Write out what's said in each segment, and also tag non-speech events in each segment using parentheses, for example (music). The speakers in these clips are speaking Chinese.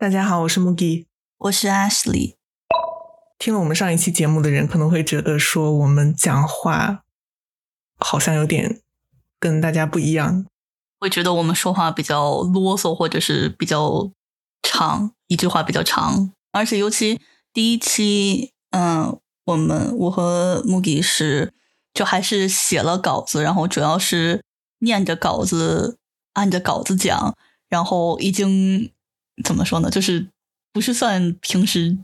大家好，我是 Mugi，我是 Ashley。听了我们上一期节目的人可能会觉得说我们讲话好像有点跟大家不一样，会觉得我们说话比较啰嗦，或者是比较长，一句话比较长。而且尤其第一期，嗯，我们我和 Mugi 是就还是写了稿子，然后主要是念着稿子，按着稿子讲，然后已经。怎么说呢？就是不是算平时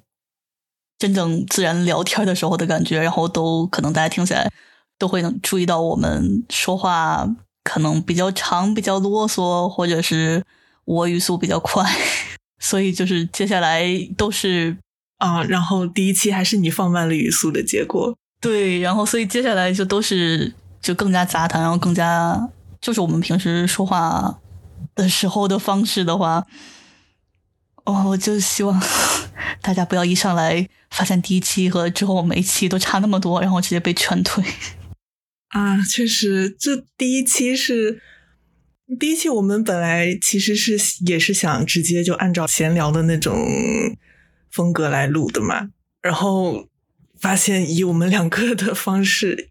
真正自然聊天的时候的感觉，然后都可能大家听起来都会能注意到我们说话可能比较长、比较啰嗦，或者是我语速比较快，(laughs) 所以就是接下来都是啊，然后第一期还是你放慢了语速的结果，对，然后所以接下来就都是就更加杂谈，然后更加就是我们平时说话的时候的方式的话。哦，我就希望 (laughs) 大家不要一上来发现第一期和之后每一期都差那么多，然后直接被劝退。(laughs) 啊，确实，这第一期是第一期，我们本来其实是也是想直接就按照闲聊的那种风格来录的嘛，然后发现以我们两个的方式，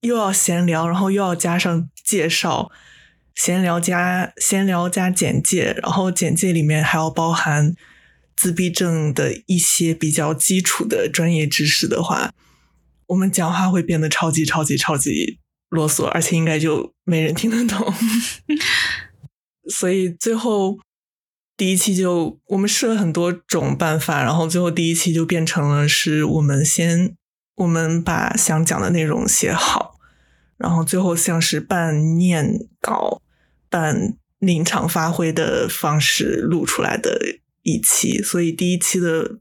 又要闲聊，然后又要加上介绍。闲聊加闲聊加简介，然后简介里面还要包含自闭症的一些比较基础的专业知识的话，我们讲话会变得超级超级超级啰嗦，而且应该就没人听得懂。(laughs) 所以最后第一期就我们试了很多种办法，然后最后第一期就变成了是我们先我们把想讲的内容写好，然后最后像是半念稿。按临场发挥的方式录出来的一期，所以第一期的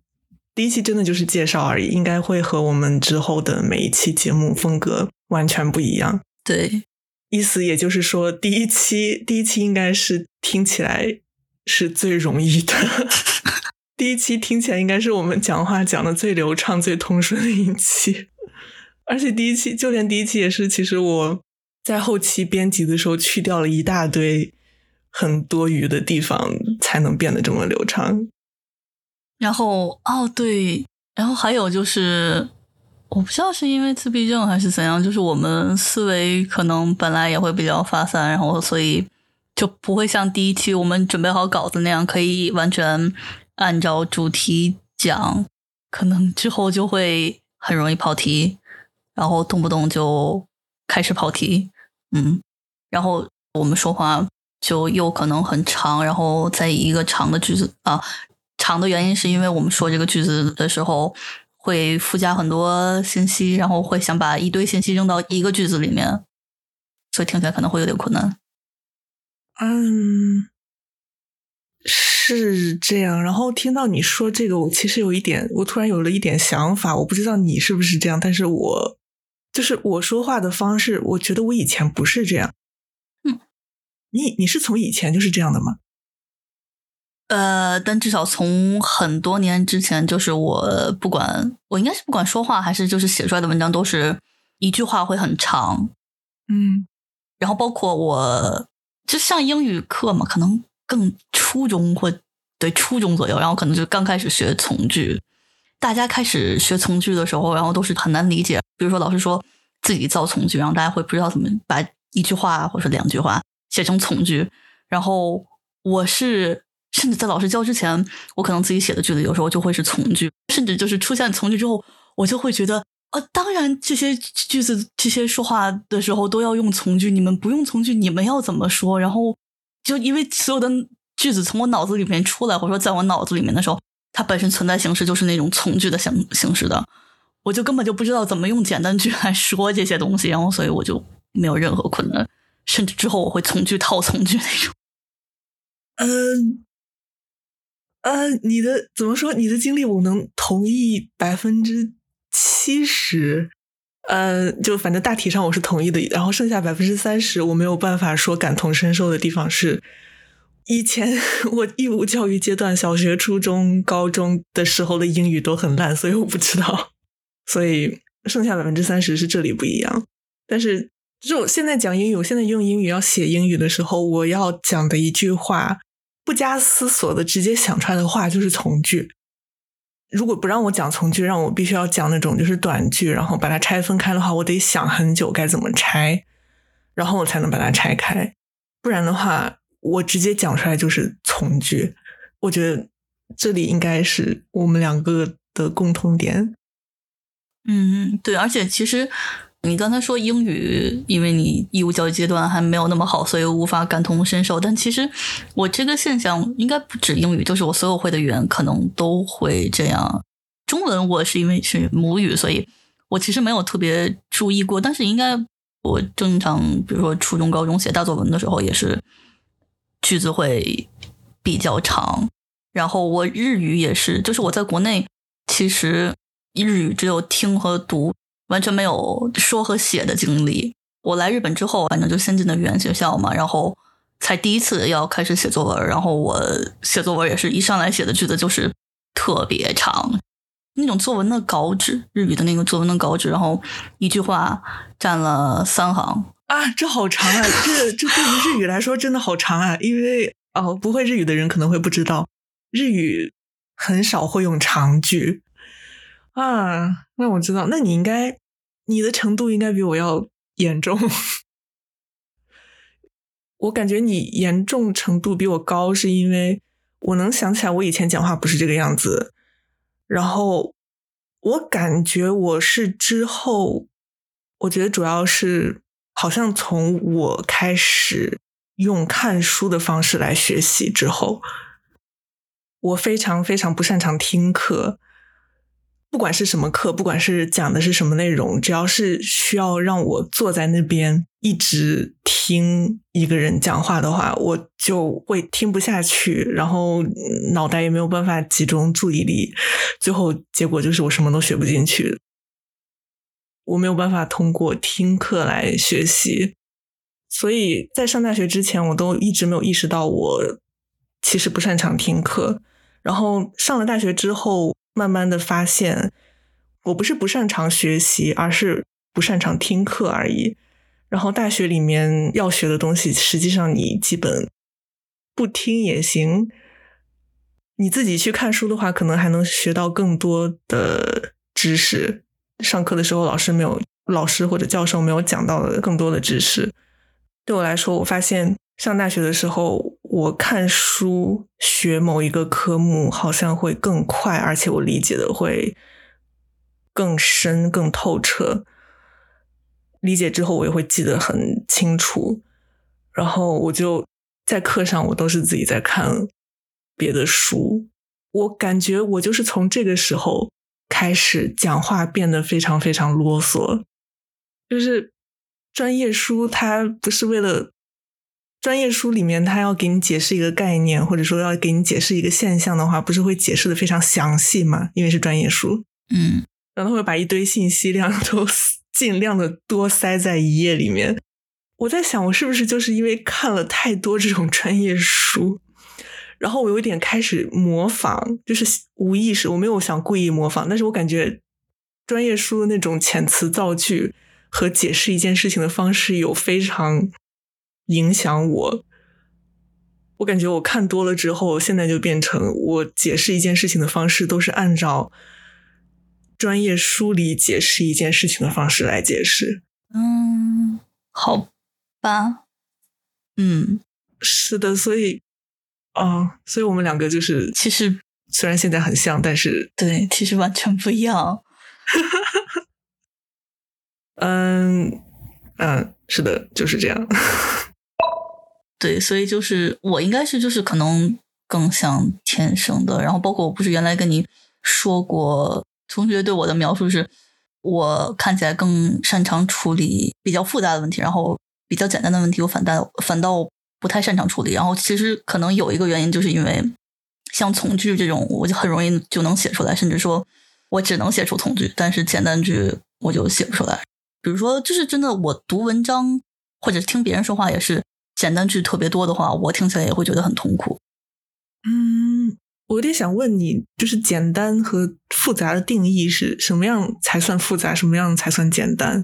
第一期真的就是介绍而已，应该会和我们之后的每一期节目风格完全不一样。对，意思也就是说，第一期第一期应该是听起来是最容易的，(laughs) 第一期听起来应该是我们讲话讲的最流畅、最通顺的一期，而且第一期就连第一期也是，其实我。在后期编辑的时候，去掉了一大堆很多余的地方，才能变得这么流畅。然后，哦，对，然后还有就是，我不知道是因为自闭症还是怎样，就是我们思维可能本来也会比较发散，然后所以就不会像第一期我们准备好稿子那样，可以完全按照主题讲，可能之后就会很容易跑题，然后动不动就开始跑题。嗯，然后我们说话就又可能很长，然后在一个长的句子啊，长的原因是因为我们说这个句子的时候会附加很多信息，然后会想把一堆信息扔到一个句子里面，所以听起来可能会有点困难。嗯，是这样。然后听到你说这个，我其实有一点，我突然有了一点想法，我不知道你是不是这样，但是我。就是我说话的方式，我觉得我以前不是这样。嗯，你你是从以前就是这样的吗？呃，但至少从很多年之前，就是我不管我应该是不管说话还是就是写出来的文章，都是一句话会很长。嗯，然后包括我就上英语课嘛，可能更初中或对初中左右，然后可能就刚开始学从句。大家开始学从句的时候，然后都是很难理解。比如说，老师说自己造从句，然后大家会不知道怎么把一句话或者两句话写成从句。然后我是甚至在老师教之前，我可能自己写的句子有时候就会是从句，甚至就是出现从句之后，我就会觉得，呃，当然这些句子这些说话的时候都要用从句，你们不用从句，你们要怎么说？然后就因为所有的句子从我脑子里面出来，或者说在我脑子里面的时候。它本身存在形式就是那种从句的形形式的，我就根本就不知道怎么用简单句来说这些东西，然后所以我就没有任何困难，甚至之后我会从句套从句那种。嗯，(laughs) 呃，你的怎么说？你的经历我能同意百分之七十，呃，就反正大体上我是同意的，然后剩下百分之三十我没有办法说感同身受的地方是。以前 (laughs) 我义务教育阶段，小学、初中、高中的时候的英语都很烂，所以我不知道。所以剩下百分之三十是这里不一样。但是，就是我现在讲英语，我现在用英语要写英语的时候，我要讲的一句话，不加思索的直接想出来的话就是从句。如果不让我讲从句，让我必须要讲那种就是短句，然后把它拆分开的话，我得想很久该怎么拆，然后我才能把它拆开。不然的话，我直接讲出来就是从句。我觉得这里应该是我们两个的共同点。嗯，对，而且其实。你刚才说英语，因为你义务教育阶段还没有那么好，所以无法感同身受。但其实我这个现象应该不止英语，就是我所有会的语言可能都会这样。中文我是因为是母语，所以我其实没有特别注意过。但是应该我正常，比如说初中、高中写大作文的时候，也是句子会比较长。然后我日语也是，就是我在国内其实日语只有听和读。完全没有说和写的经历。我来日本之后，反正就先进的语言学校嘛，然后才第一次要开始写作文。然后我写作文也是一上来写的句子就是特别长，那种作文的稿纸，日语的那个作文的稿纸，然后一句话占了三行啊，这好长啊！这这对于日语来说真的好长啊！因为哦，不会日语的人可能会不知道，日语很少会用长句啊。那我知道，那你应该。你的程度应该比我要严重，我感觉你严重程度比我高，是因为我能想起来我以前讲话不是这个样子，然后我感觉我是之后，我觉得主要是好像从我开始用看书的方式来学习之后，我非常非常不擅长听课。不管是什么课，不管是讲的是什么内容，只要是需要让我坐在那边一直听一个人讲话的话，我就会听不下去，然后脑袋也没有办法集中注意力，最后结果就是我什么都学不进去。我没有办法通过听课来学习，所以在上大学之前，我都一直没有意识到我其实不擅长听课。然后上了大学之后。慢慢的发现，我不是不擅长学习，而是不擅长听课而已。然后大学里面要学的东西，实际上你基本不听也行。你自己去看书的话，可能还能学到更多的知识。上课的时候，老师没有，老师或者教授没有讲到的更多的知识。对我来说，我发现上大学的时候。我看书学某一个科目，好像会更快，而且我理解的会更深、更透彻。理解之后，我也会记得很清楚。然后我就在课上，我都是自己在看别的书。我感觉我就是从这个时候开始讲话变得非常非常啰嗦。就是专业书，它不是为了。专业书里面，它要给你解释一个概念，或者说要给你解释一个现象的话，不是会解释的非常详细嘛？因为是专业书，嗯，然后会把一堆信息量都尽量的多塞在一页里面。我在想，我是不是就是因为看了太多这种专业书，然后我有点开始模仿，就是无意识，我没有想故意模仿，但是我感觉专业书的那种遣词造句和解释一件事情的方式有非常。影响我，我感觉我看多了之后，现在就变成我解释一件事情的方式都是按照专业书里解释一件事情的方式来解释。嗯，好吧，嗯，是的，所以，啊，所以我们两个就是其实虽然现在很像，但是对，其实完全不一样。嗯嗯，是的，就是这样。对，所以就是我应该是就是可能更像天生的，然后包括我不是原来跟你说过，同学对我的描述是，我看起来更擅长处理比较复杂的问题，然后比较简单的问题我反倒反倒不太擅长处理。然后其实可能有一个原因，就是因为像从句这种，我就很容易就能写出来，甚至说我只能写出从句，但是简单句我就写不出来。比如说，就是真的，我读文章或者听别人说话也是。简单句特别多的话，我听起来也会觉得很痛苦。嗯，我有点想问你，就是简单和复杂的定义是什么样才算复杂，什么样才算简单？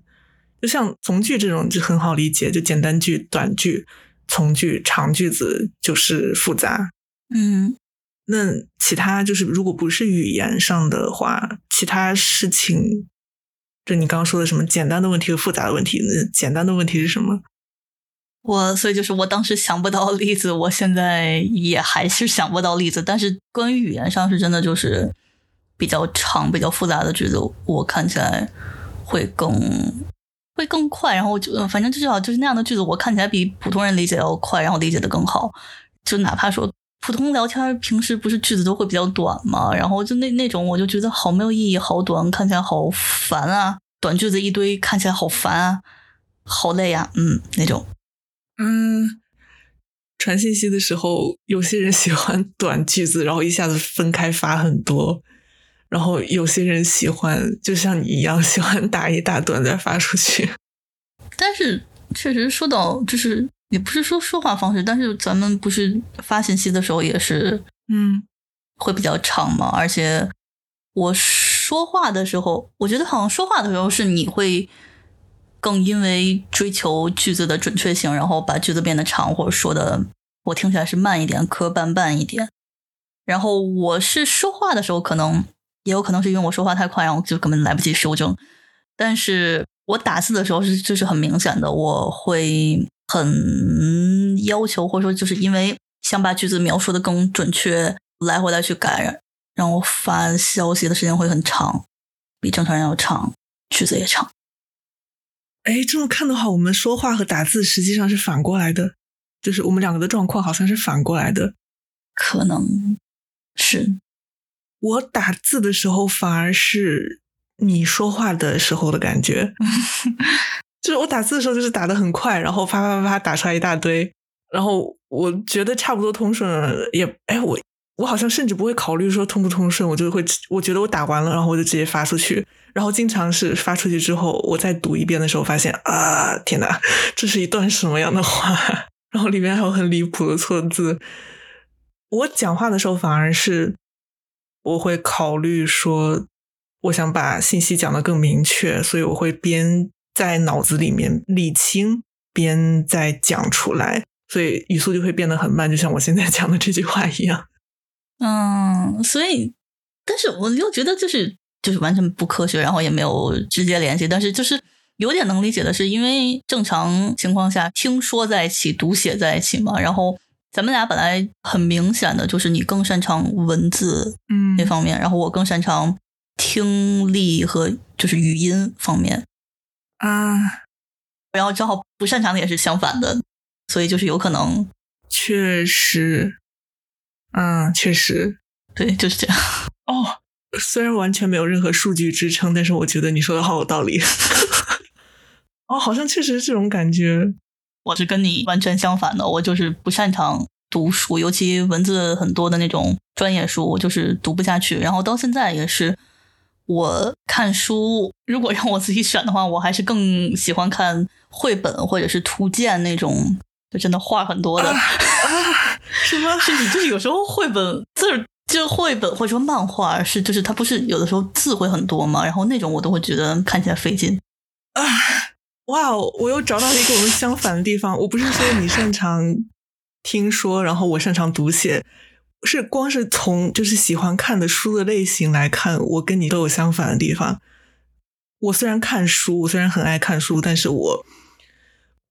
就像从句这种就很好理解，就简单句、短句、从句、长句子就是复杂。嗯，那其他就是如果不是语言上的话，其他事情，就你刚刚说的什么简单的问题和复杂的问题，那简单的问题是什么？我所以就是我当时想不到例子，我现在也还是想不到例子。但是关于语言上是真的就是比较长、比较复杂的句子，我看起来会更会更快。然后就反正至少就是那样的句子，我看起来比普通人理解要快，然后理解的更好。就哪怕说普通聊天，平时不是句子都会比较短嘛，然后就那那种我就觉得好没有意义，好短，看起来好烦啊，短句子一堆，看起来好烦啊，好累啊，嗯，那种。嗯，传信息的时候，有些人喜欢短句子，然后一下子分开发很多；然后有些人喜欢，就像你一样，喜欢打一大段再发出去。(laughs) 但是，确实说到，就是也不是说说话方式，但是咱们不是发信息的时候也是，嗯，会比较长嘛。而且我说话的时候，我觉得好像说话的时候是你会。更因为追求句子的准确性，然后把句子变得长，或者说的我听起来是慢一点、磕绊绊一点。然后我是说话的时候，可能也有可能是因为我说话太快，然后就根本来不及修正。但是我打字的时候是就是很明显的，我会很要求，或者说就是因为想把句子描述的更准确，来回来去改，让我发消息的时间会很长，比正常人要长，句子也长。哎，这么看的话，我们说话和打字实际上是反过来的，就是我们两个的状况好像是反过来的。可能是我打字的时候，反而是你说话的时候的感觉。(laughs) 就是我打字的时候，就是打的很快，然后啪啪啪啪打出来一大堆，然后我觉得差不多通顺了，也哎我。我好像甚至不会考虑说通不通顺，我就会我觉得我打完了，然后我就直接发出去。然后经常是发出去之后，我再读一遍的时候，发现啊，天哪，这是一段什么样的话？(laughs) 然后里面还有很离谱的错字。我讲话的时候反而是我会考虑说，我想把信息讲得更明确，所以我会边在脑子里面理清，边再讲出来，所以语速就会变得很慢，就像我现在讲的这句话一样。嗯，所以，但是我又觉得就是就是完全不科学，然后也没有直接联系。但是就是有点能理解的是，因为正常情况下听说在一起，读写在一起嘛。然后咱们俩本来很明显的就是你更擅长文字嗯那方面，然后我更擅长听力和就是语音方面啊。然后正好不擅长的也是相反的，所以就是有可能确实。嗯，确实，对，就是这样。(laughs) 哦，虽然完全没有任何数据支撑，但是我觉得你说的好有道理。(laughs) 哦，好像确实是这种感觉。我是跟你完全相反的，我就是不擅长读书，尤其文字很多的那种专业书，我就是读不下去。然后到现在也是，我看书，如果让我自己选的话，我还是更喜欢看绘本或者是图鉴那种。就真的画很多的，什么？甚至 (laughs) 就是有时候绘本字，就绘本或者说漫画，是就是它不是有的时候字会很多嘛，然后那种我都会觉得看起来费劲。啊，哇哦！我又找到了一个我们相反的地方。我不是说你擅长听说，然后我擅长读写，是光是从就是喜欢看的书的类型来看，我跟你都有相反的地方。我虽然看书，我虽然很爱看书，但是我。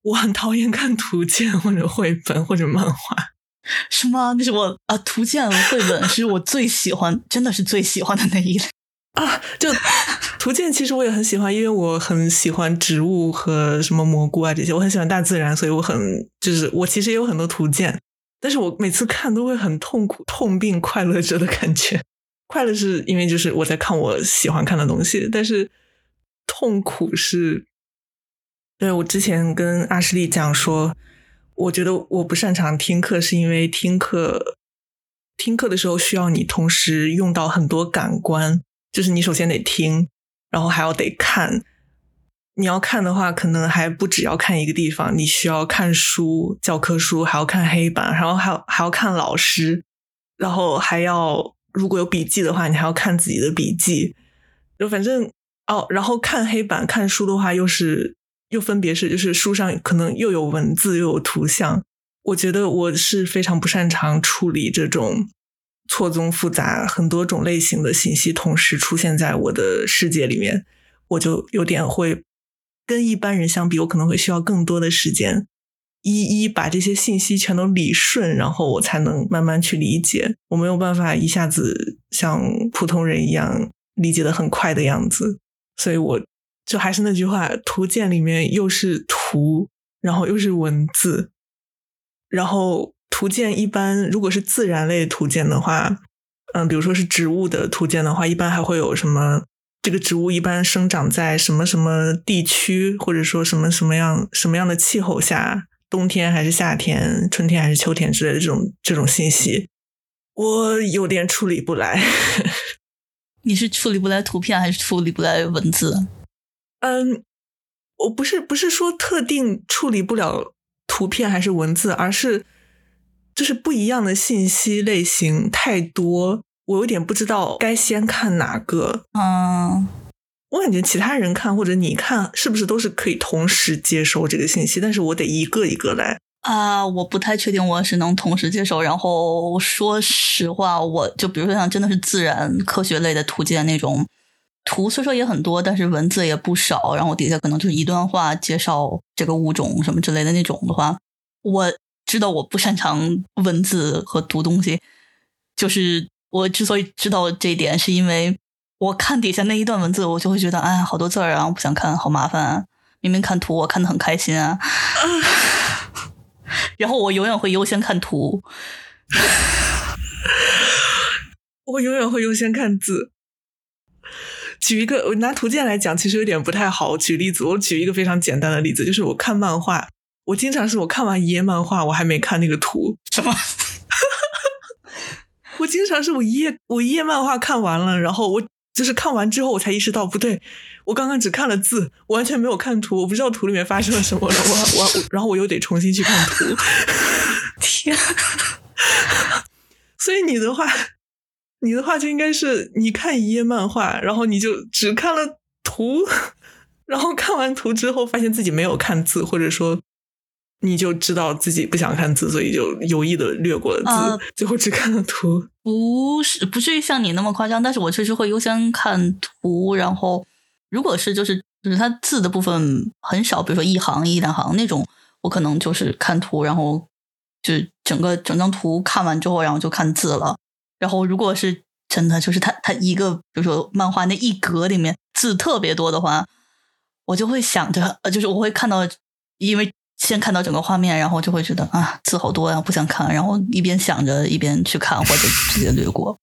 我很讨厌看图鉴或者绘本或者漫画，(laughs) 什么？那是我啊，图鉴和绘本是我最喜欢，真的是最喜欢的那一类 (laughs) 啊。就图鉴，其实我也很喜欢，因为我很喜欢植物和什么蘑菇啊这些，我很喜欢大自然，所以我很就是我其实也有很多图鉴，但是我每次看都会很痛苦、痛并快乐着的感觉。(laughs) 快乐是因为就是我在看我喜欢看的东西，但是痛苦是。对我之前跟阿什利讲说，我觉得我不擅长听课，是因为听课听课的时候需要你同时用到很多感官，就是你首先得听，然后还要得看。你要看的话，可能还不只要看一个地方，你需要看书、教科书，还要看黑板，然后还要还要看老师，然后还要如果有笔记的话，你还要看自己的笔记。就反正哦，然后看黑板看书的话，又是。又分别是，就是书上可能又有文字又有图像，我觉得我是非常不擅长处理这种错综复杂、很多种类型的信息同时出现在我的世界里面，我就有点会跟一般人相比，我可能会需要更多的时间，一一把这些信息全都理顺，然后我才能慢慢去理解。我没有办法一下子像普通人一样理解的很快的样子，所以我就还是那句话，图鉴里面又是图，然后又是文字。然后图鉴一般如果是自然类图鉴的话，嗯，比如说是植物的图鉴的话，一般还会有什么？这个植物一般生长在什么什么地区，或者说什么什么样什么样的气候下，冬天还是夏天，春天还是秋天之类的这种这种信息，我有点处理不来。(laughs) 你是处理不来图片，还是处理不来文字？嗯，我不是不是说特定处理不了。图片还是文字，而是就是不一样的信息类型太多，我有点不知道该先看哪个。嗯，我感觉其他人看或者你看是不是都是可以同时接收这个信息，但是我得一个一个来。啊，我不太确定我是能同时接受。然后说实话，我就比如说像真的是自然科学类的图鉴那种图，虽说也很多，但是文字也不少。然后底下可能就是一段话介绍这个物种什么之类的那种的话，我知道我不擅长文字和读东西。就是我之所以知道这一点，是因为我看底下那一段文字，我就会觉得哎，好多字儿啊，不想看，好麻烦。啊。明明看图，我看的很开心啊。(laughs) 然后我永远会优先看图，(laughs) 我永远会优先看字。举一个，我拿图鉴来讲，其实有点不太好举例子。我举一个非常简单的例子，就是我看漫画，我经常是我看完一页漫画，我还没看那个图。(laughs) 什么？我经常是我一页我一页漫画看完了，然后我就是看完之后，我才意识到不对。我刚刚只看了字，完全没有看图，我不知道图里面发生了什么了。我我然后我又得重新去看图。(laughs) 天！所以你的话，你的话就应该是你看一页漫画，然后你就只看了图，(laughs) 然后看完图之后发现自己没有看字，或者说你就知道自己不想看字，所以就有意的略过了字，最后只看了图。不是，不至于像你那么夸张，但是我确实会优先看图，然后。如果是就是就是它字的部分很少，比如说一行一两行那种，我可能就是看图，然后就整个整张图看完之后，然后就看字了。然后如果是真的就是它它一个比如说漫画那一格里面字特别多的话，我就会想着呃，就是我会看到，因为先看到整个画面，然后就会觉得啊字好多呀，不想看，然后一边想着一边去看，或者直接略过。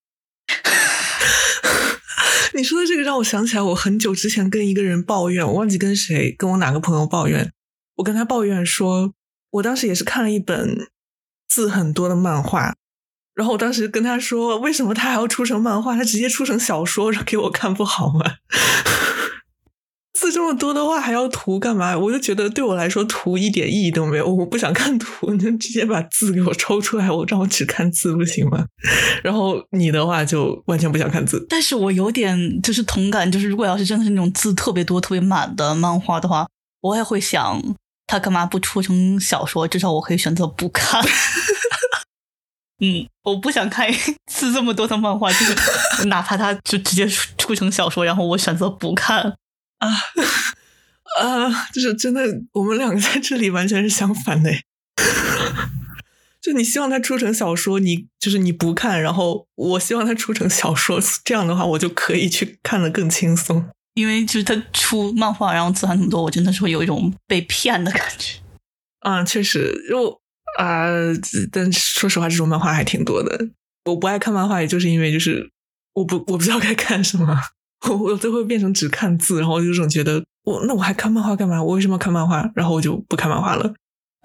(laughs) 你说的这个让我想起来，我很久之前跟一个人抱怨，我忘记跟谁，跟我哪个朋友抱怨。我跟他抱怨说，我当时也是看了一本字很多的漫画，然后我当时跟他说，为什么他还要出成漫画？他直接出成小说给我看不好吗？字这么多的话还要图干嘛？我就觉得对我来说图一点意义都没有，我不想看图，你就直接把字给我抽出来，我让我只看字不行吗？(laughs) 然后你的话就完全不想看字，但是我有点就是同感，就是如果要是真的是那种字特别多、特别满的漫画的话，我也会想他干嘛不出成小说？至少我可以选择不看。(laughs) 嗯，我不想看 (laughs) 字这么多的漫画，就是哪怕他就直接出成小说，然后我选择不看。啊 (laughs) 啊！就是真的，我们两个在这里完全是相反的。(laughs) 就你希望它出成小说，你就是你不看，然后我希望它出成小说，这样的话我就可以去看的更轻松。因为就是他出漫画，然后字还那么多，我真的是会有一种被骗的感觉。嗯，(laughs) 确实，就啊，但说实话，这种漫画还挺多的。我不爱看漫画，也就是因为就是我不我不知道该看什么。我我最后变成只看字，然后有种觉得我那我还看漫画干嘛？我为什么要看漫画？然后我就不看漫画了。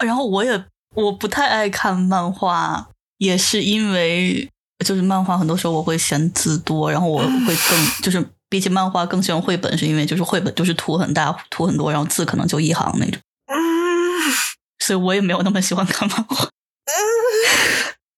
然后我也我不太爱看漫画，也是因为就是漫画很多时候我会嫌字多，然后我会更 (laughs) 就是比起漫画更喜欢绘本，是因为就是绘本就是图很大图很多，然后字可能就一行那种。嗯所以我也没有那么喜欢看漫画。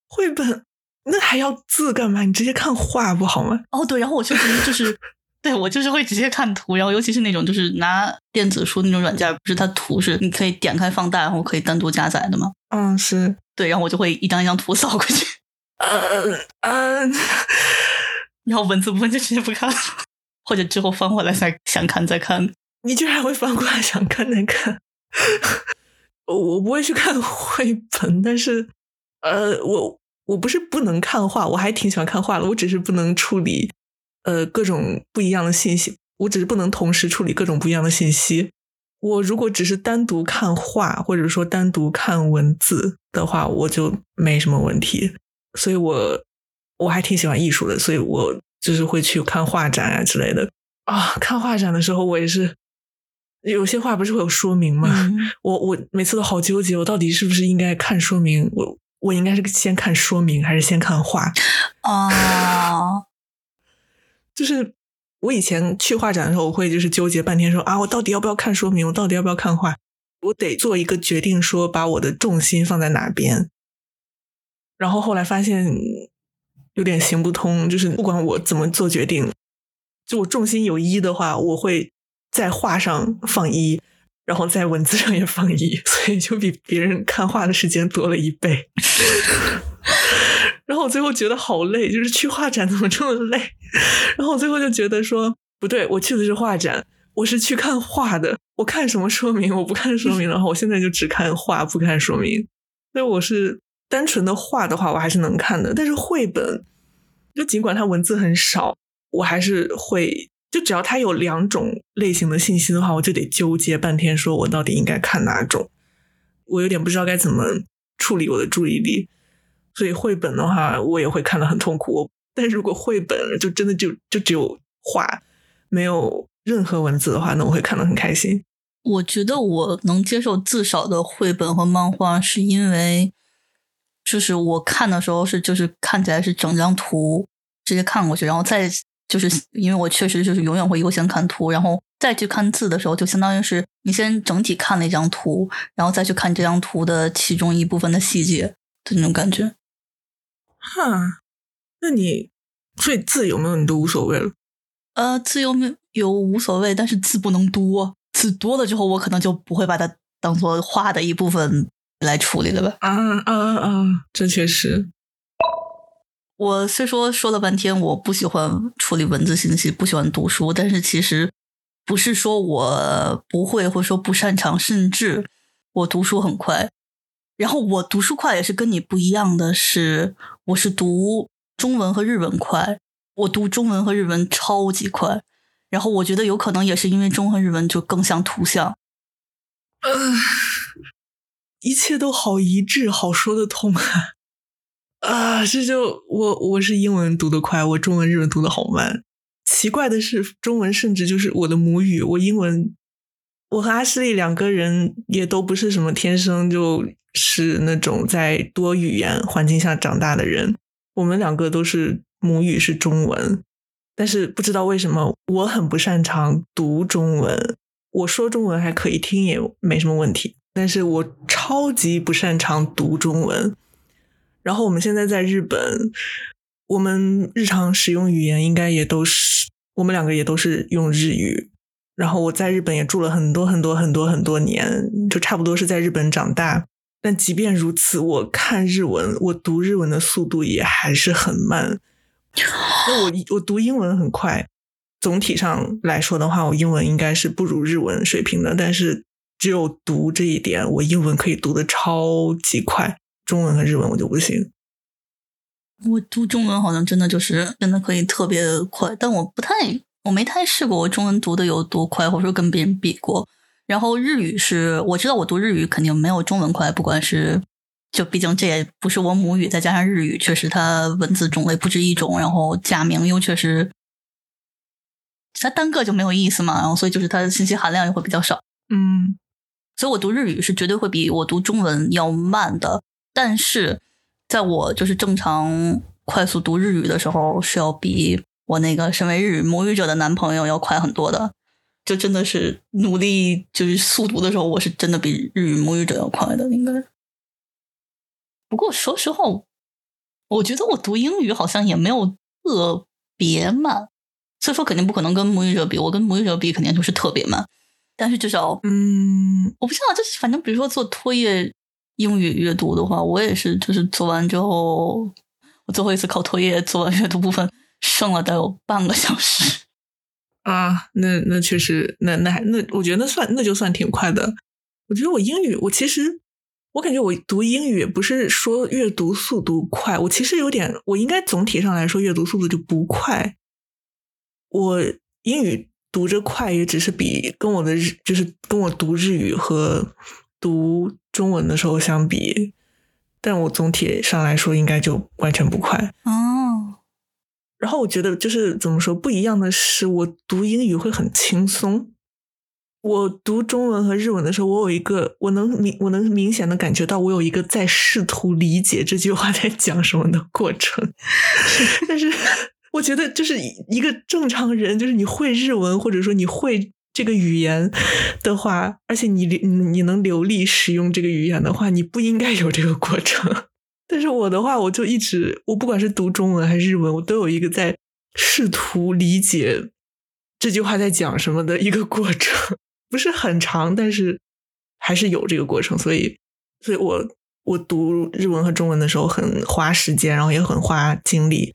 绘本那还要字干嘛？你直接看画不好吗？哦，对，然后我确实就是。对，我就是会直接看图，然后尤其是那种就是拿电子书那种软件，不是它图是你可以点开放大，然后可以单独加载的吗？嗯，是。对，然后我就会一张一张图扫过去，嗯嗯，(laughs) 然后文字部分就直接不看了，或者之后翻回来再想看再看。你居然还会翻过来想看再看？我不会去看绘本，但是呃，我我不是不能看画，我还挺喜欢看画的，我只是不能处理呃各种不一样的信息，我只是不能同时处理各种不一样的信息。我如果只是单独看画，或者说单独看文字的话，我就没什么问题。所以我我还挺喜欢艺术的，所以我就是会去看画展啊之类的啊。看画展的时候，我也是。有些画不是会有说明吗？(laughs) 我我每次都好纠结，我到底是不是应该看说明？我我应该是先看说明，还是先看画？啊，就是我以前去画展的时候，我会就是纠结半天，说啊，我到底要不要看说明？我到底要不要看画？我得做一个决定，说把我的重心放在哪边。然后后来发现有点行不通，就是不管我怎么做决定，就我重心有一的话，我会。在画上放一，然后在文字上也放一，所以就比别人看画的时间多了一倍。(laughs) 然后我最后觉得好累，就是去画展怎么这么累？然后我最后就觉得说不对，我去的是画展，我是去看画的。我看什么说明？我不看说明的话，我现在就只看画，不看说明。所以我是单纯的画的话，我还是能看的。但是绘本，就尽管它文字很少，我还是会。就只要它有两种类型的信息的话，我就得纠结半天，说我到底应该看哪种。我有点不知道该怎么处理我的注意力，所以绘本的话，我也会看得很痛苦。但如果绘本就真的就就只有画，没有任何文字的话，那我会看得很开心。我觉得我能接受字少的绘本和漫画，是因为就是我看的时候是就是看起来是整张图直接看过去，然后再。就是因为我确实就是永远会优先看图，然后再去看字的时候，就相当于是你先整体看了一张图，然后再去看这张图的其中一部分的细节的那种感觉。哈，那你所以字有没有你都无所谓了？呃，字有没有无所谓，但是字不能多，字多了之后，我可能就不会把它当做画的一部分来处理了吧？啊啊啊！这确实。我虽说说了半天，我不喜欢处理文字信息，不喜欢读书，但是其实不是说我不会，或者说不擅长，甚至我读书很快。然后我读书快也是跟你不一样的是，我是读中文和日文快，我读中文和日文超级快。然后我觉得有可能也是因为中文、日文就更像图像。嗯，一切都好一致，好说得通啊。啊，这就我我是英文读得快，我中文日文读得好慢。奇怪的是，中文甚至就是我的母语，我英文，我和阿诗丽两个人也都不是什么天生就是那种在多语言环境下长大的人，我们两个都是母语是中文，但是不知道为什么我很不擅长读中文，我说中文还可以听也没什么问题，但是我超级不擅长读中文。然后我们现在在日本，我们日常使用语言应该也都是我们两个也都是用日语。然后我在日本也住了很多很多很多很多年，就差不多是在日本长大。但即便如此，我看日文，我读日文的速度也还是很慢。那我我读英文很快。总体上来说的话，我英文应该是不如日文水平的。但是只有读这一点，我英文可以读的超级快。中文和日文我就不行，我读中文好像真的就是真的可以特别快，但我不太我没太试过我中文读的有多快，或者说跟别人比过。然后日语是我知道我读日语肯定没有中文快，不管是就毕竟这也不是我母语，再加上日语确实它文字种类不止一种，然后假名又确实它单个就没有意思嘛，然后所以就是它的信息含量也会比较少。嗯，所以我读日语是绝对会比我读中文要慢的。但是，在我就是正常快速读日语的时候，是要比我那个身为日语母语者的男朋友要快很多的。就真的是努力就是速读的时候，我是真的比日语母语者要快的，应该。不过说实话，我觉得我读英语好像也没有特别慢，所以说肯定不可能跟母语者比。我跟母语者比，肯定就是特别慢。但是至少，嗯，我不知道，就是反正比如说做托业。英语阅读的话，我也是，就是做完之后，我最后一次考托业做完阅读部分，剩了得有半个小时。啊，那那确实，那那还那，我觉得那算那就算挺快的。我觉得我英语，我其实我感觉我读英语不是说阅读速度快，我其实有点，我应该总体上来说阅读速度就不快。我英语读着快，也只是比跟我的日，就是跟我读日语和读中文的时候相比，但我总体上来说应该就完全不快。哦，然后我觉得就是怎么说不一样的是，我读英语会很轻松。我读中文和日文的时候，我有一个我能明我能明显的感觉到，我有一个在试图理解这句话在讲什么的过程。(laughs) 但是我觉得，就是一个正常人，就是你会日文或者说你会这个语言的话，而且你你能流利使用这个语言的话，你不应该有这个过程。但是我的话，我就一直我不管是读中文还是日文，我都有一个在试图理解这句话在讲什么的一个过程。不是很长，但是还是有这个过程，所以，所以我我读日文和中文的时候很花时间，然后也很花精力。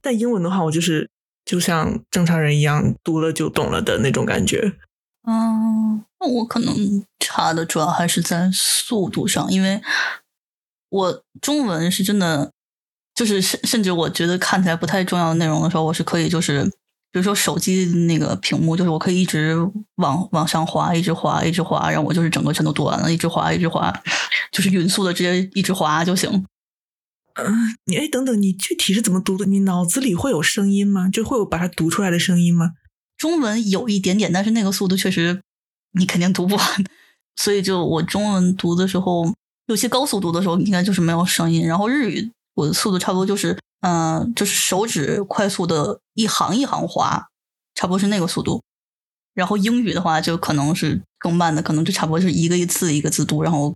但英文的话，我就是就像正常人一样，读了就懂了的那种感觉。嗯，那我可能差的主要还是在速度上，因为我中文是真的，就是甚甚至我觉得看起来不太重要的内容的时候，我是可以就是。比如说手机那个屏幕，就是我可以一直往往上滑，一直滑，一直滑，然后我就是整个全都读完了，一直滑，一直滑，就是匀速的直接一直滑就行。嗯，你哎，等等，你具体是怎么读的？你脑子里会有声音吗？就会有把它读出来的声音吗？中文有一点点，但是那个速度确实你肯定读不完，所以就我中文读的时候，有些高速读的时候应该就是没有声音，然后日语我的速度差不多就是。嗯，就是手指快速的一行一行划，差不多是那个速度。然后英语的话，就可能是更慢的，可能就差不多是一个一字一个字读，然后，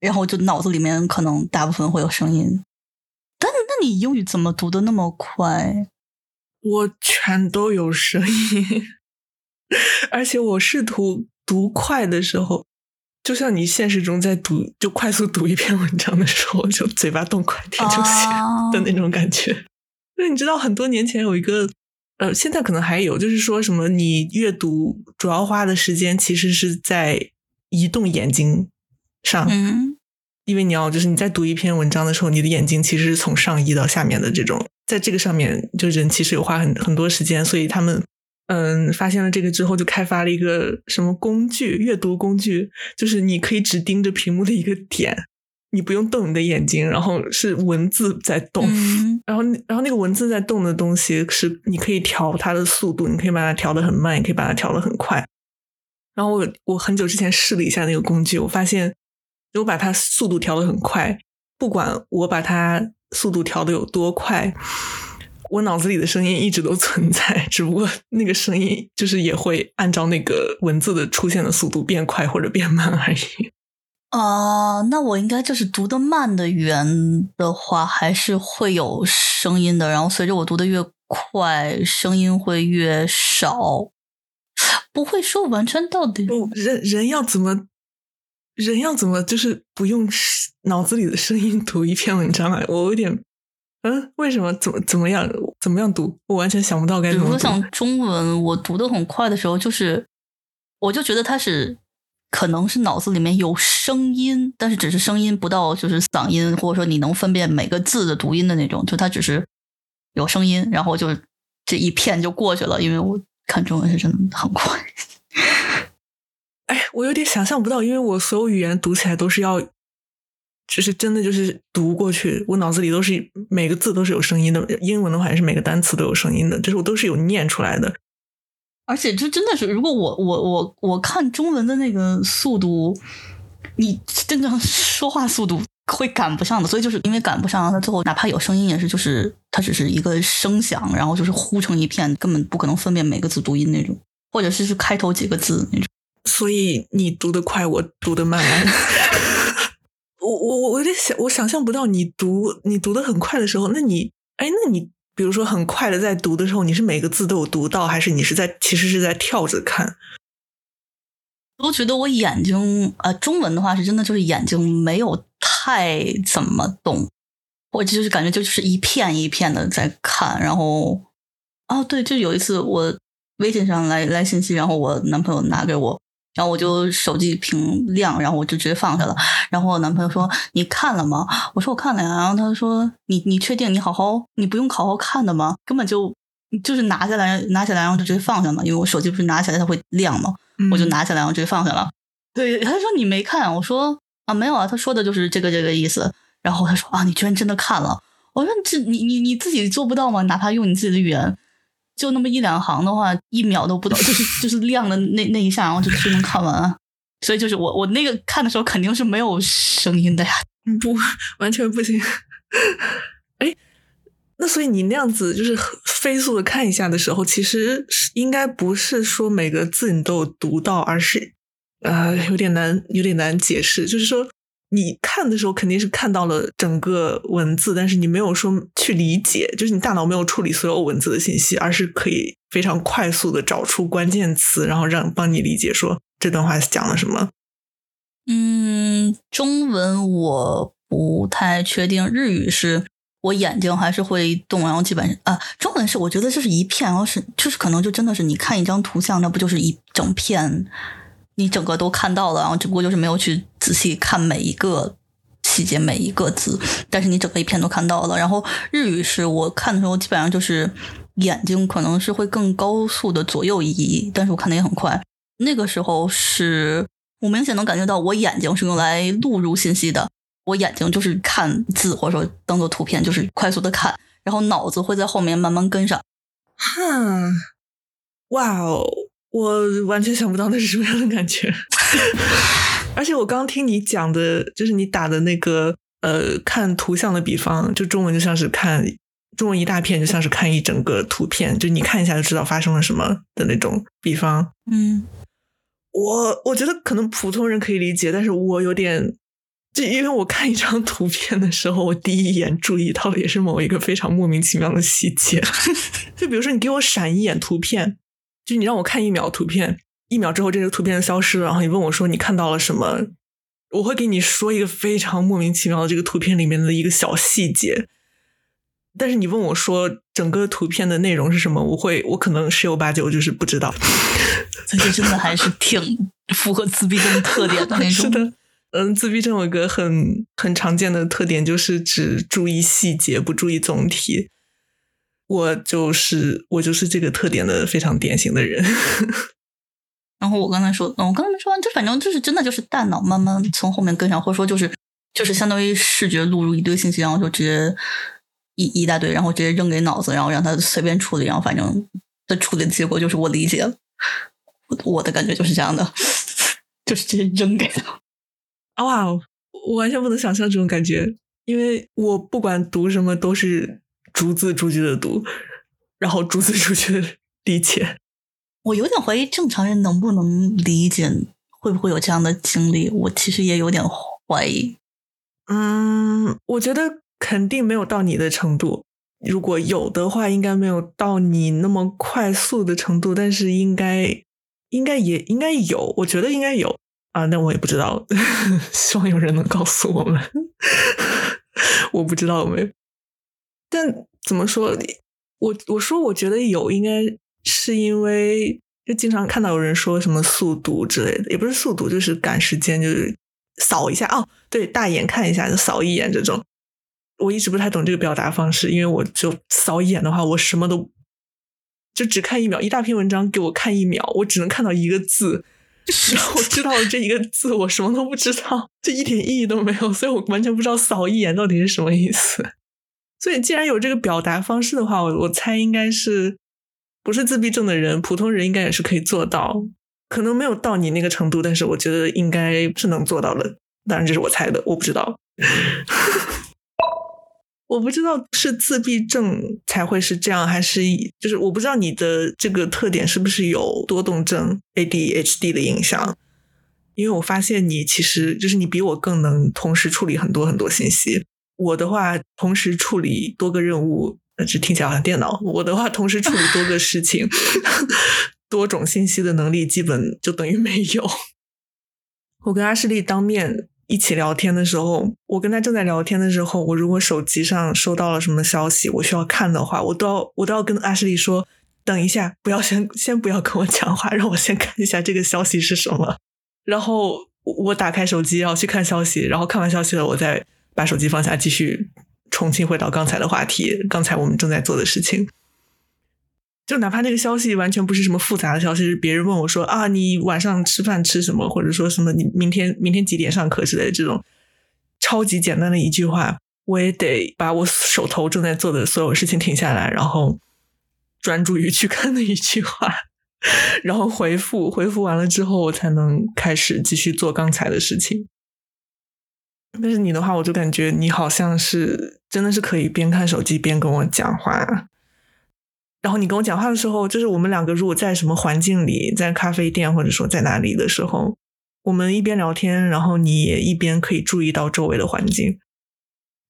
然后就脑子里面可能大部分会有声音。但那你英语怎么读的那么快？我全都有声音，(laughs) 而且我试图读快的时候。就像你现实中在读，就快速读一篇文章的时候，就嘴巴动快点就行的那种感觉。那你知道，很多年前有一个，呃，现在可能还有，就是说什么你阅读主要花的时间其实是在移动眼睛上，嗯，因为你要就是你在读一篇文章的时候，你的眼睛其实是从上移到下面的这种，在这个上面，就人其实有花很很多时间，所以他们。嗯，发现了这个之后，就开发了一个什么工具，阅读工具，就是你可以只盯着屏幕的一个点，你不用动你的眼睛，然后是文字在动，然后然后那个文字在动的东西是你可以调它的速度，你可以把它调的很慢，也可以把它调的很快。然后我我很久之前试了一下那个工具，我发现我把它速度调的很快，不管我把它速度调的有多快。我脑子里的声音一直都存在，只不过那个声音就是也会按照那个文字的出现的速度变快或者变慢而已。啊，那我应该就是读的慢的语言的话，还是会有声音的。然后随着我读的越快，声音会越少。不会说完全到底不人人要怎么人要怎么就是不用脑子里的声音读一篇文章啊？我有点。嗯，为什么？怎么怎么样？怎么样读？我完全想不到该怎么读。比如说像中文，我读的很快的时候，就是我就觉得它是可能是脑子里面有声音，但是只是声音不到就是嗓音，或者说你能分辨每个字的读音的那种，就它只是有声音，然后就这一片就过去了。因为我看中文是真的很快。(laughs) 哎，我有点想象不到，因为我所有语言读起来都是要。就是真的，就是读过去，我脑子里都是每个字都是有声音的。英文的话也是每个单词都有声音的，就是我都是有念出来的。而且这真的是，如果我我我我看中文的那个速度，你正常说话速度会赶不上的。所以就是因为赶不上，它最后哪怕有声音，也是就是它只是一个声响，然后就是呼成一片，根本不可能分辨每个字读音那种，或者是是开头几个字那种。所以你读得快，我读得慢。(laughs) 我我我有点想，我想象不到你读你读的很快的时候，那你哎，那你比如说很快的在读的时候，你是每个字都有读到，还是你是在其实是在跳着看？都觉得我眼睛，呃，中文的话是真的就是眼睛没有太怎么动，我就是感觉就是一片一片的在看，然后，哦，对，就有一次我微信上来来信息，然后我男朋友拿给我，然后我就手机屏亮，然后我就直接放下了，然后我男朋友说你看了吗？我说我看了呀，然后他说你你确定你好好你不用好好看的吗？根本就就是拿下来拿下来然后就直接放下嘛，因为我手机不是拿起来它会亮嘛。我就拿起来，然后直接放下了。对，他说你没看，我说啊没有啊，他说的就是这个这个意思。然后他说啊，你居然真的看了？我说这你你你自己做不到吗？哪怕用你自己的语言，就那么一两行的话，一秒都不到，就是就是亮的那那一下，然后就就能看完。所以就是我我那个看的时候肯定是没有声音的呀，不完全不行。(laughs) 哎，那所以你那样子就是飞速的看一下的时候，其实应该不是说每个字你都有读到，而是呃有点难，有点难解释。就是说你看的时候肯定是看到了整个文字，但是你没有说去理解，就是你大脑没有处理所有文字的信息，而是可以非常快速的找出关键词，然后让帮你理解说这段话讲了什么。嗯，中文我不太确定，日语是。我眼睛还是会动，然后基本啊，中文是我觉得就是一片，然后是就是可能就真的是你看一张图像，那不就是一整片，你整个都看到了，然后只不过就是没有去仔细看每一个细节每一个字，但是你整个一片都看到了。然后日语是我看的时候，基本上就是眼睛可能是会更高速的左右移，但是我看的也很快。那个时候是我明显能感觉到我眼睛是用来录入信息的。我眼睛就是看字，或者说当做图片，就是快速的看，然后脑子会在后面慢慢跟上。哈，哇哦，我完全想不到那是什么样的感觉。(laughs) 而且我刚听你讲的，就是你打的那个呃看图像的比方，就中文就像是看中文一大片，就像是看一整个图片，就你看一下就知道发生了什么的那种比方。嗯，我我觉得可能普通人可以理解，但是我有点。就因为我看一张图片的时候，我第一眼注意到的也是某一个非常莫名其妙的细节。(laughs) 就比如说，你给我闪一眼图片，就你让我看一秒图片，一秒之后这个图片就消失了，然后你问我说你看到了什么，我会给你说一个非常莫名其妙的这个图片里面的一个小细节。但是你问我说整个图片的内容是什么，我会我可能十有八九就是不知道。这真的还是挺符合自闭症特点的那 (laughs) 种。是的。嗯，自闭症有一个很很常见的特点，就是只注意细节，不注意总体。我就是我就是这个特点的非常典型的人。(laughs) 然后我刚才说，我刚才没说完，就反正就是真的就是大脑慢慢从后面跟上，或者说就是就是相当于视觉录入一堆信息，然后就直接一一大堆，然后直接扔给脑子，然后让他随便处理，然后反正的处理的结果就是我理解了。我的感觉就是这样的，(laughs) 就是直接扔给他。哇，我完全不能想象这种感觉，因为我不管读什么都是逐字逐句的读，然后逐字逐句的理解。我有点怀疑正常人能不能理解，会不会有这样的经历？我其实也有点怀疑。嗯，我觉得肯定没有到你的程度，如果有的话，应该没有到你那么快速的程度，但是应该应该也应该有，我觉得应该有。啊，那我也不知道，(laughs) 希望有人能告诉我们。(laughs) 我不知道没，但怎么说？我我说我觉得有，应该是因为就经常看到有人说什么速读之类的，也不是速读，就是赶时间，就是扫一下哦，对，大眼看一下就扫一眼这种。我一直不太懂这个表达方式，因为我就扫一眼的话，我什么都就只看一秒，一大篇文章给我看一秒，我只能看到一个字。(laughs) 然后我知道了这一个字，我什么都不知道，就一点意义都没有，所以我完全不知道扫一眼到底是什么意思。所以既然有这个表达方式的话，我我猜应该是不是自闭症的人，普通人应该也是可以做到，可能没有到你那个程度，但是我觉得应该是能做到的。当然这是我猜的，我不知道。(laughs) 我不知道是自闭症才会是这样，还是就是我不知道你的这个特点是不是有多动症 ADHD 的影响？因为我发现你其实就是你比我更能同时处理很多很多信息。我的话，同时处理多个任务，这听起来好像电脑。我的话，同时处理多个事情、(laughs) 多种信息的能力，基本就等于没有。我跟阿诗丽当面一起聊天的时候，我跟他正在聊天的时候，我如果手机上收到了什么消息，我需要看的话，我都要我都要跟阿诗丽说，等一下，不要先先不要跟我讲话，让我先看一下这个消息是什么。然后我打开手机，然后去看消息，然后看完消息了，我再把手机放下，继续重新回到刚才的话题，刚才我们正在做的事情。就哪怕那个消息完全不是什么复杂的消息，是别人问我说啊，你晚上吃饭吃什么，或者说什么你明天明天几点上课之类的这种超级简单的一句话，我也得把我手头正在做的所有事情停下来，然后专注于去看那一句话，然后回复回复完了之后，我才能开始继续做刚才的事情。但是你的话，我就感觉你好像是真的是可以边看手机边跟我讲话。然后你跟我讲话的时候，就是我们两个如果在什么环境里，在咖啡店或者说在哪里的时候，我们一边聊天，然后你也一边可以注意到周围的环境。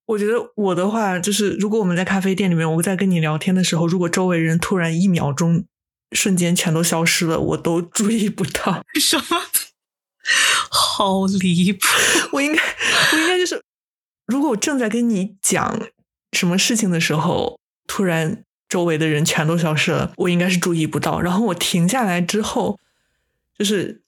我觉得我的话就是，如果我们在咖啡店里面，我在跟你聊天的时候，如果周围人突然一秒钟瞬间全都消失了，我都 (laughs) 注意不到。什么？(laughs) 好离谱！我应该，我应该就是，如果我正在跟你讲什么事情的时候，突然。周围的人全都消失了，我应该是注意不到。然后我停下来之后，就是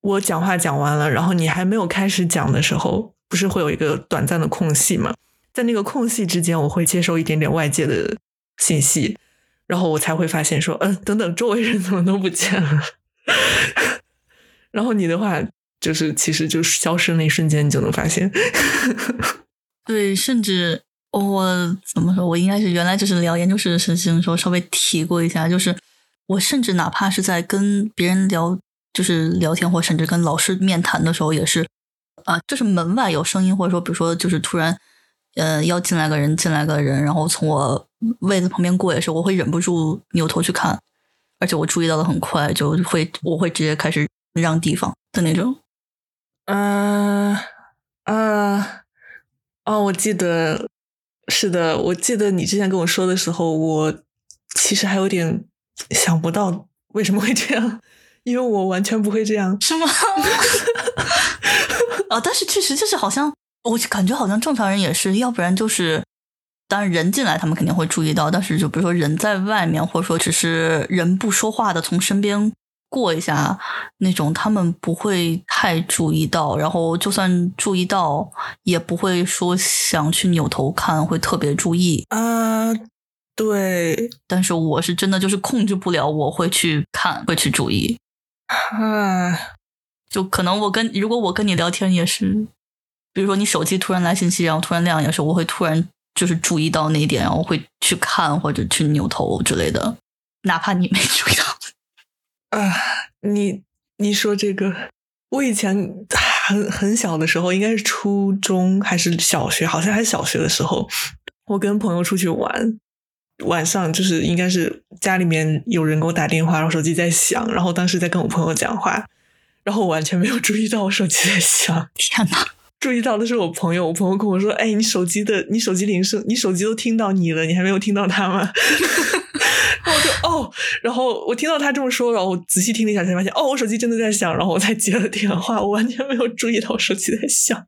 我讲话讲完了，然后你还没有开始讲的时候，不是会有一个短暂的空隙吗？在那个空隙之间，我会接收一点点外界的信息，然后我才会发现说，嗯，等等，周围人怎么都不见了。然后你的话，就是其实就是消失那一瞬间，你就能发现。(laughs) 对，甚至。我怎么说？我应该是原来就是聊研究室的事情的时候稍微提过一下，就是我甚至哪怕是在跟别人聊，就是聊天或甚至跟老师面谈的时候，也是啊，就是门外有声音，或者说比如说就是突然呃要进来个人，进来个人，然后从我位子旁边过也是，我会忍不住扭头去看，而且我注意到的很快，就会我会直接开始让地方的那种。嗯嗯哦，我记得。是的，我记得你之前跟我说的时候，我其实还有点想不到为什么会这样，因为我完全不会这样，是吗？啊，(laughs) 但是确实就是好像，我感觉好像正常人也是，要不然就是，当然人进来他们肯定会注意到，但是就比如说人在外面，或者说只是人不说话的从身边。过一下那种，他们不会太注意到，然后就算注意到，也不会说想去扭头看，会特别注意啊。对，但是我是真的就是控制不了，我会去看，会去注意。啊，就可能我跟如果我跟你聊天也是，比如说你手机突然来信息，然后突然亮也是，我会突然就是注意到那一点，然后会去看或者去扭头之类的，哪怕你没注意到。啊，你你说这个，我以前很很小的时候，应该是初中还是小学，好像还小学的时候，我跟朋友出去玩，晚上就是应该是家里面有人给我打电话，然后手机在响，然后当时在跟我朋友讲话，然后我完全没有注意到我手机在响，天呐，注意到的是我朋友，我朋友跟我说：“哎，你手机的，你手机铃声，你手机都听到你了，你还没有听到他吗？” (laughs) (laughs) 然后我就哦，然后我听到他这么说，然后我仔细听了一下，才发现哦，我手机真的在响，然后我才接了电话，我完全没有注意到我手机在响。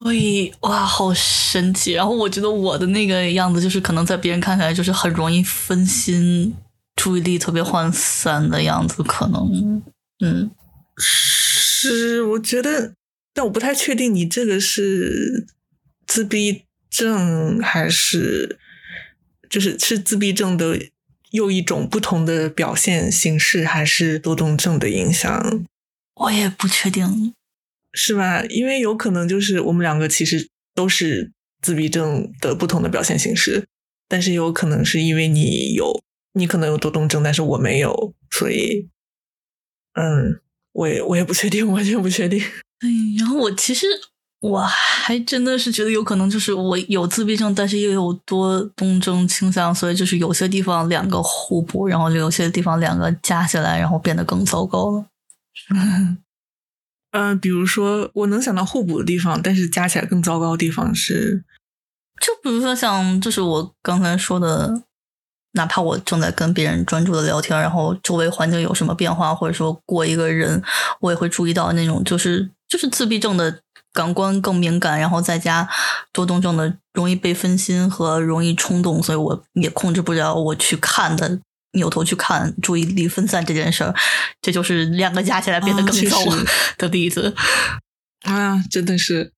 所以，哇，好神奇！然后我觉得我的那个样子，就是可能在别人看起来就是很容易分心，注意力特别涣散的样子，可能，嗯，是，我觉得，但我不太确定你这个是自闭症还是。就是是自闭症的又一种不同的表现形式，还是多动症的影响？我也不确定，是吧？因为有可能就是我们两个其实都是自闭症的不同的表现形式，但是有可能是因为你有，你可能有多动症，但是我没有，所以，嗯，我也我也不确定，完全不确定。哎，然后我其实。我还真的是觉得有可能，就是我有自闭症，但是又有多动症倾向，所以就是有些地方两个互补，然后有些地方两个加起来，然后变得更糟糕了。嗯，(laughs) 比如说我能想到互补的地方，但是加起来更糟糕的地方是，就比如说像就是我刚才说的，哪怕我正在跟别人专注的聊天，然后周围环境有什么变化，或者说过一个人，我也会注意到那种就是就是自闭症的感官更敏感，然后再加多动症的容易被分心和容易冲动，所以我也控制不了我去看的扭头去看，注意力分散这件事儿，这就是两个加起来变得更糟 (laughs) 的例子啊！真的是。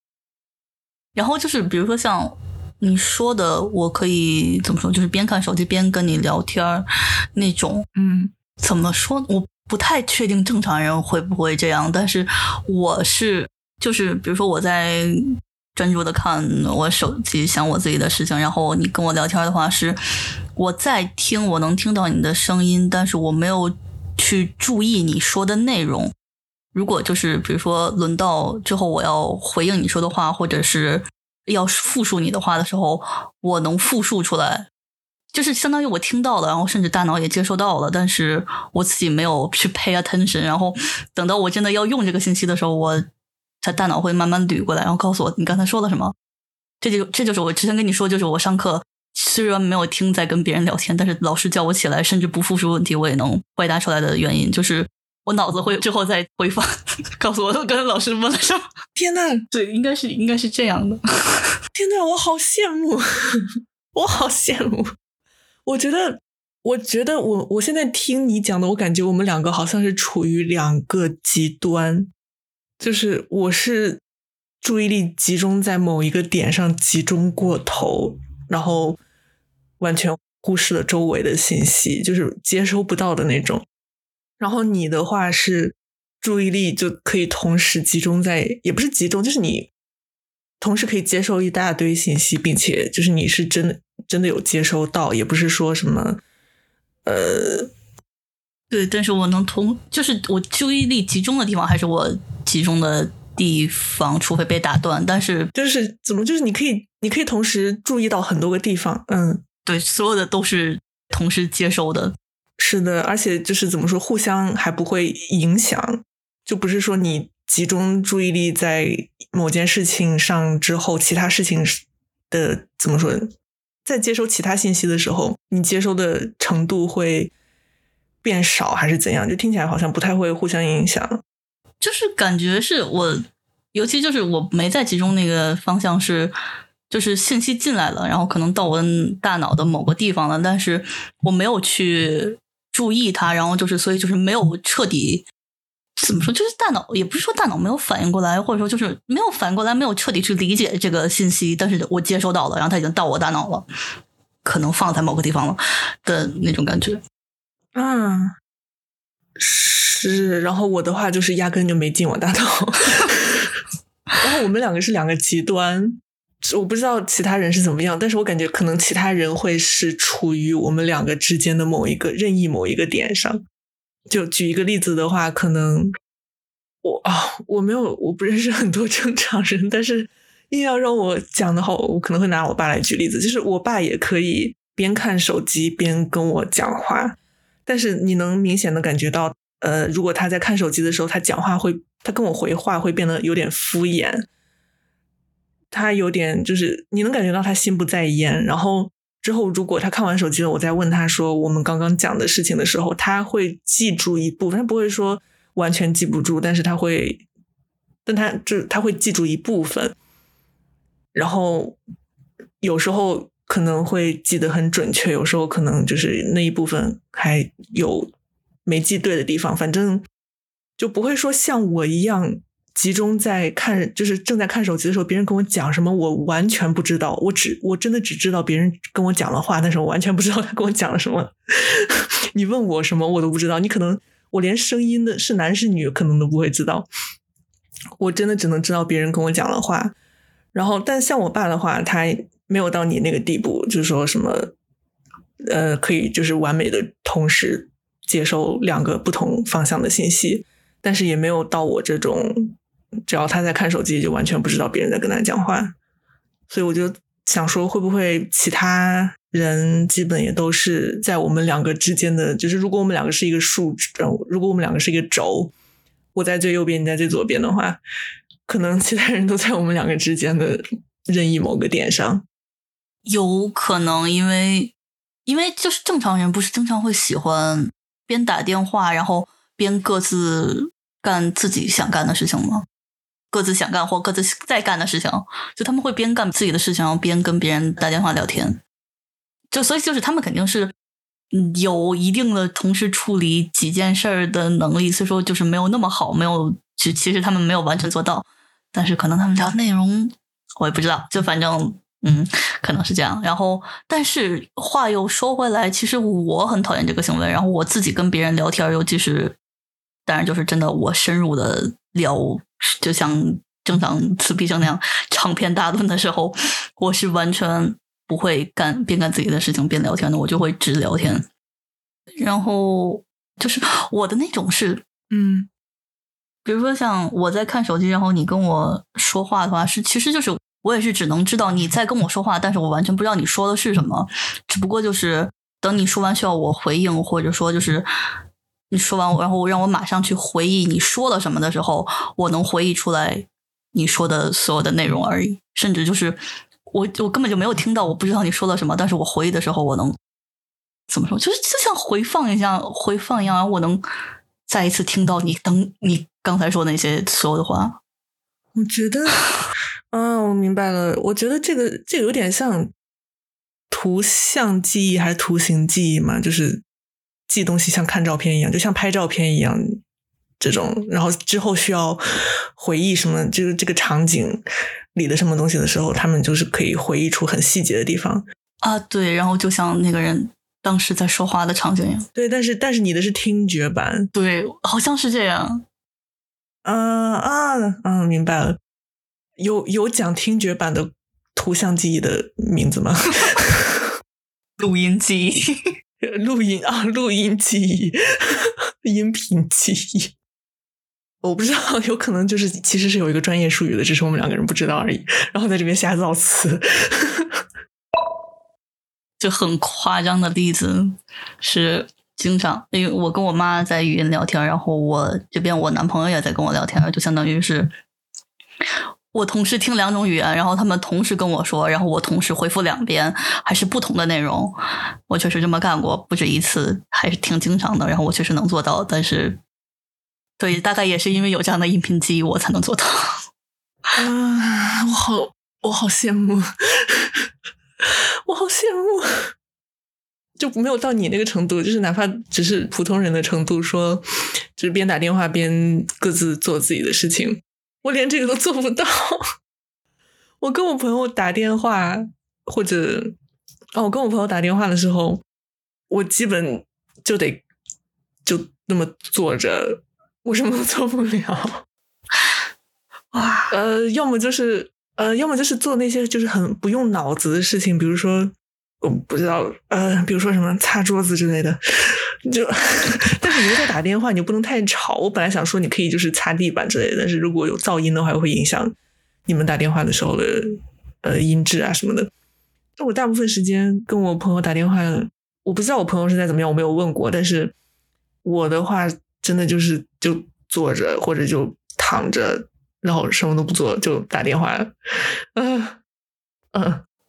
然后就是比如说像。你说的，我可以怎么说？就是边看手机边跟你聊天儿那种，嗯，怎么说？我不太确定正常人会不会这样，但是我是，就是比如说我在专注的看我手机，想我自己的事情，然后你跟我聊天的话，是我在听，我能听到你的声音，但是我没有去注意你说的内容。如果就是比如说轮到之后我要回应你说的话，或者是。要复述你的话的时候，我能复述出来，就是相当于我听到了，然后甚至大脑也接收到了，但是我自己没有去 pay attention，然后等到我真的要用这个信息的时候，我他大脑会慢慢捋过来，然后告诉我你刚才说了什么。这就这就是我之前跟你说，就是我上课虽然没有听在跟别人聊天，但是老师叫我起来，甚至不复述问题，我也能回答出来的原因，就是。我脑子会之后再回放，告诉我刚才老师问了什么。天呐，(laughs) 对，应该是应该是这样的。天呐，我好羡慕，(laughs) 我好羡慕。我觉得，我觉得我我现在听你讲的，我感觉我们两个好像是处于两个极端，就是我是注意力集中在某一个点上集中过头，然后完全忽视了周围的信息，就是接收不到的那种。然后你的话是注意力就可以同时集中在，也不是集中，就是你同时可以接受一大堆信息，并且就是你是真的真的有接收到，也不是说什么呃，对，但是我能同，就是我注意力集中的地方还是我集中的地方，除非被打断。但是就是怎么，就是你可以你可以同时注意到很多个地方，嗯，对，所有的都是同时接收的。是的，而且就是怎么说，互相还不会影响，就不是说你集中注意力在某件事情上之后，其他事情的怎么说，在接收其他信息的时候，你接收的程度会变少，还是怎样？就听起来好像不太会互相影响。就是感觉是我，尤其就是我没在集中那个方向是。就是信息进来了，然后可能到我大脑的某个地方了，但是我没有去。注意它，然后就是所以就是没有彻底怎么说，就是大脑也不是说大脑没有反应过来，或者说就是没有反应过来，没有彻底去理解这个信息，但是我接收到了，然后它已经到我大脑了，可能放在某个地方了的那种感觉。嗯，是。然后我的话就是压根就没进我大脑，(laughs) 然后我们两个是两个极端。我不知道其他人是怎么样，但是我感觉可能其他人会是处于我们两个之间的某一个任意某一个点上。就举一个例子的话，可能我啊，我没有，我不认识很多正常人，但是硬要让我讲的话，我可能会拿我爸来举例子。就是我爸也可以边看手机边跟我讲话，但是你能明显的感觉到，呃，如果他在看手机的时候，他讲话会，他跟我回话会变得有点敷衍。他有点就是你能感觉到他心不在焉，然后之后如果他看完手机了，我再问他说我们刚刚讲的事情的时候，他会记住一部分，他不会说完全记不住，但是他会，但他就他会记住一部分，然后有时候可能会记得很准确，有时候可能就是那一部分还有没记对的地方，反正就不会说像我一样。集中在看，就是正在看手机的时候，别人跟我讲什么，我完全不知道。我只我真的只知道别人跟我讲了话，但是我完全不知道他跟我讲了什么。(laughs) 你问我什么，我都不知道。你可能我连声音的是男是女，可能都不会知道。我真的只能知道别人跟我讲了话。然后，但像我爸的话，他没有到你那个地步，就是说什么，呃，可以就是完美的同时接收两个不同方向的信息，但是也没有到我这种。只要他在看手机，就完全不知道别人在跟他讲话，所以我就想说，会不会其他人基本也都是在我们两个之间的？就是如果我们两个是一个数，如果我们两个是一个轴，我在最右边，你在最左边的话，可能其他人都在我们两个之间的任意某个点上。有可能，因为因为就是正常人不是经常会喜欢边打电话，然后边各自干自己想干的事情吗？各自想干或各自在干的事情，就他们会边干自己的事情，然后边跟别人打电话聊天。就所以就是他们肯定是有一定的同时处理几件事儿的能力，所以说就是没有那么好，没有其其实他们没有完全做到，但是可能他们聊内容我也不知道，就反正嗯可能是这样。然后但是话又说回来，其实我很讨厌这个行为。然后我自己跟别人聊天，尤其是当然就是真的我深入的聊，就像正常自闭症那样长篇大论的时候，我是完全。不会干边干自己的事情边聊天的，我就会只聊天。然后就是我的那种是，嗯，比如说像我在看手机，然后你跟我说话的话，是其实就是我也是只能知道你在跟我说话，但是我完全不知道你说的是什么。只不过就是等你说完需要我回应，或者说就是你说完，然后让我马上去回忆你说了什么的时候，我能回忆出来你说的所有的内容而已，甚至就是。我我根本就没有听到，我不知道你说了什么，但是我回忆的时候，我能怎么说？就是就像回放一样，回放一样，我能再一次听到你等你刚才说那些所有的话。我觉得，啊，我明白了。我觉得这个这个有点像图像记忆还是图形记忆嘛？就是记东西像看照片一样，就像拍照片一样。这种，然后之后需要回忆什么，就是这个场景里的什么东西的时候，他们就是可以回忆出很细节的地方啊。对，然后就像那个人当时在说话的场景一样。对，但是但是你的是听觉版，对，好像是这样。嗯啊嗯，明白了。有有讲听觉版的图像记忆的名字吗？(laughs) 录音记忆，录音啊，录音记忆，(laughs) 音频记忆。我不知道，有可能就是其实是有一个专业术语的，只是我们两个人不知道而已。然后在这边瞎造词，(laughs) 就很夸张的例子是经常，因为我跟我妈在语音聊天，然后我这边我男朋友也在跟我聊天，就相当于是我同时听两种语言，然后他们同时跟我说，然后我同时回复两遍，还是不同的内容。我确实这么干过不止一次，还是挺经常的。然后我确实能做到，但是。对，大概也是因为有这样的音频记忆，我才能做到。啊，我好，我好羡慕，我好羡慕，就没有到你那个程度，就是哪怕只是普通人的程度，说就是边打电话边各自做自己的事情，我连这个都做不到。我跟我朋友打电话，或者哦，我跟我朋友打电话的时候，我基本就得就那么坐着。我什么都做不了，哇，呃，要么就是呃，要么就是做那些就是很不用脑子的事情，比如说我不知道，呃，比如说什么擦桌子之类的，就，但是你又在打电话，你就不能太吵。我本来想说你可以就是擦地板之类的，但是如果有噪音的话，会影响你们打电话的时候的呃音质啊什么的。那我大部分时间跟我朋友打电话，我不知道我朋友是在怎么样，我没有问过，但是我的话。真的就是就坐着或者就躺着，然后什么都不做就打电话，嗯嗯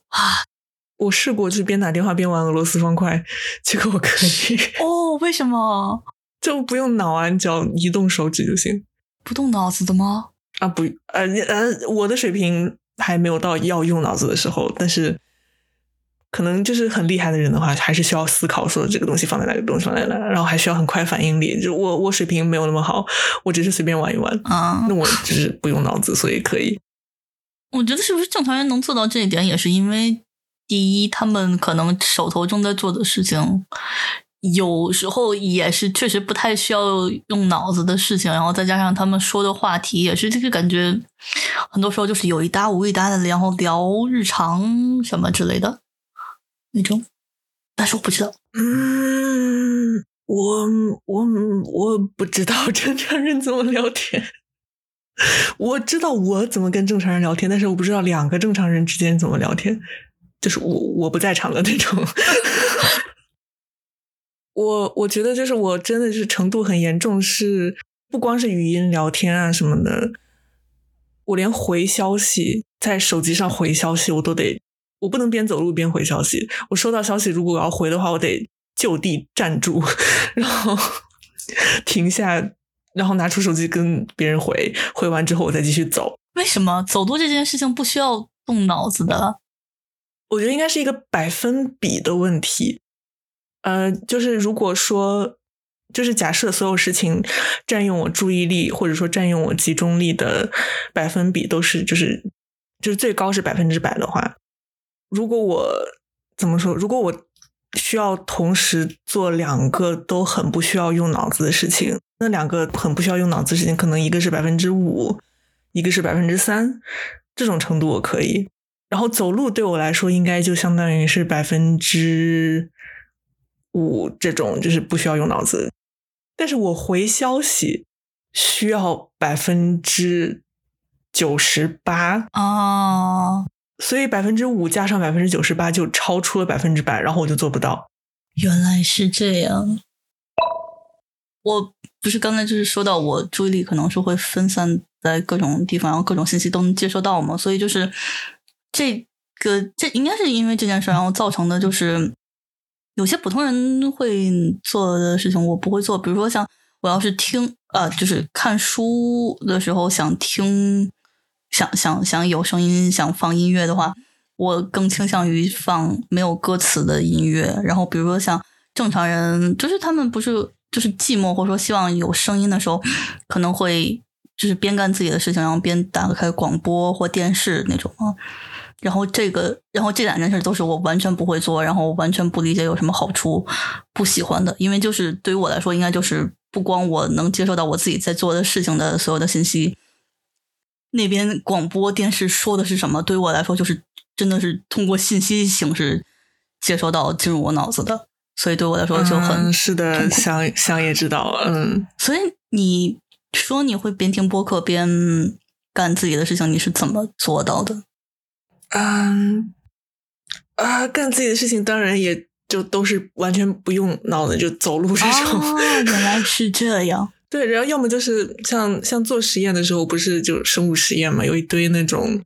啊！我试过就是边打电话边玩俄罗斯方块，结果我可以哦。为什么？就不用脑啊，你只要移动手指就行。不动脑子的吗？啊不呃呃，我的水平还没有到要用脑子的时候，但是。可能就是很厉害的人的话，还是需要思考说这个东西放在哪个东西放在哪，然后还需要很快反应力。就我我水平没有那么好，我只是随便玩一玩啊。那我只是不用脑子，所以可以。我觉得是不是正常人能做到这一点，也是因为第一，他们可能手头正在做的事情，有时候也是确实不太需要用脑子的事情，然后再加上他们说的话题也是这个感觉，很多时候就是有一搭无一搭的，然后聊日常什么之类的。那种，但是我不知道。嗯，我我我不知道 (laughs) 正常人怎么聊天。我知道我怎么跟正常人聊天，但是我不知道两个正常人之间怎么聊天。就是我我不在场的那种。(laughs) 我我觉得就是我真的是程度很严重，是不光是语音聊天啊什么的，我连回消息在手机上回消息我都得。我不能边走路边回消息。我收到消息，如果我要回的话，我得就地站住，(laughs) 然后停下，然后拿出手机跟别人回。回完之后，我再继续走。为什么走路这件事情不需要动脑子的？我觉得应该是一个百分比的问题。呃，就是如果说，就是假设所有事情 (laughs) 占用我注意力，或者说占用我集中力的百分比都是，就是就是最高是百分之百的话，如果我怎么说？如果我需要同时做两个都很不需要用脑子的事情，那两个很不需要用脑子的事情，可能一个是百分之五。一个是百分之三，这种程度我可以。然后走路对我来说，应该就相当于是百分之五这种，就是不需要用脑子。但是我回消息需要百分之九十八啊，所以百分之五加上百分之九十八就超出了百分之百，然后我就做不到。原来是这样。我不是刚才就是说到我注意力可能是会分散在各种地方，然后各种信息都能接收到嘛，所以就是这个这应该是因为这件事，然后造成的就是有些普通人会做的事情我不会做，比如说像我要是听呃就是看书的时候想听想想想有声音想放音乐的话，我更倾向于放没有歌词的音乐，然后比如说像正常人就是他们不是。就是寂寞，或者说希望有声音的时候，可能会就是边干自己的事情，然后边打开广播或电视那种啊。然后这个，然后这两件事都是我完全不会做，然后完全不理解有什么好处，不喜欢的。因为就是对于我来说，应该就是不光我能接受到我自己在做的事情的所有的信息，那边广播电视说的是什么，对于我来说就是真的是通过信息形式接收到进入我脑子的。所以对我来说就很是的，想想也知道，嗯。所以你说你会边听播客边干自己的事情，你是怎么做到的？嗯啊，干自己的事情当然也就都是完全不用脑子，就走路这种。原来是这样。(laughs) 对，然后要么就是像像做实验的时候，不是就生物实验嘛，有一堆那种。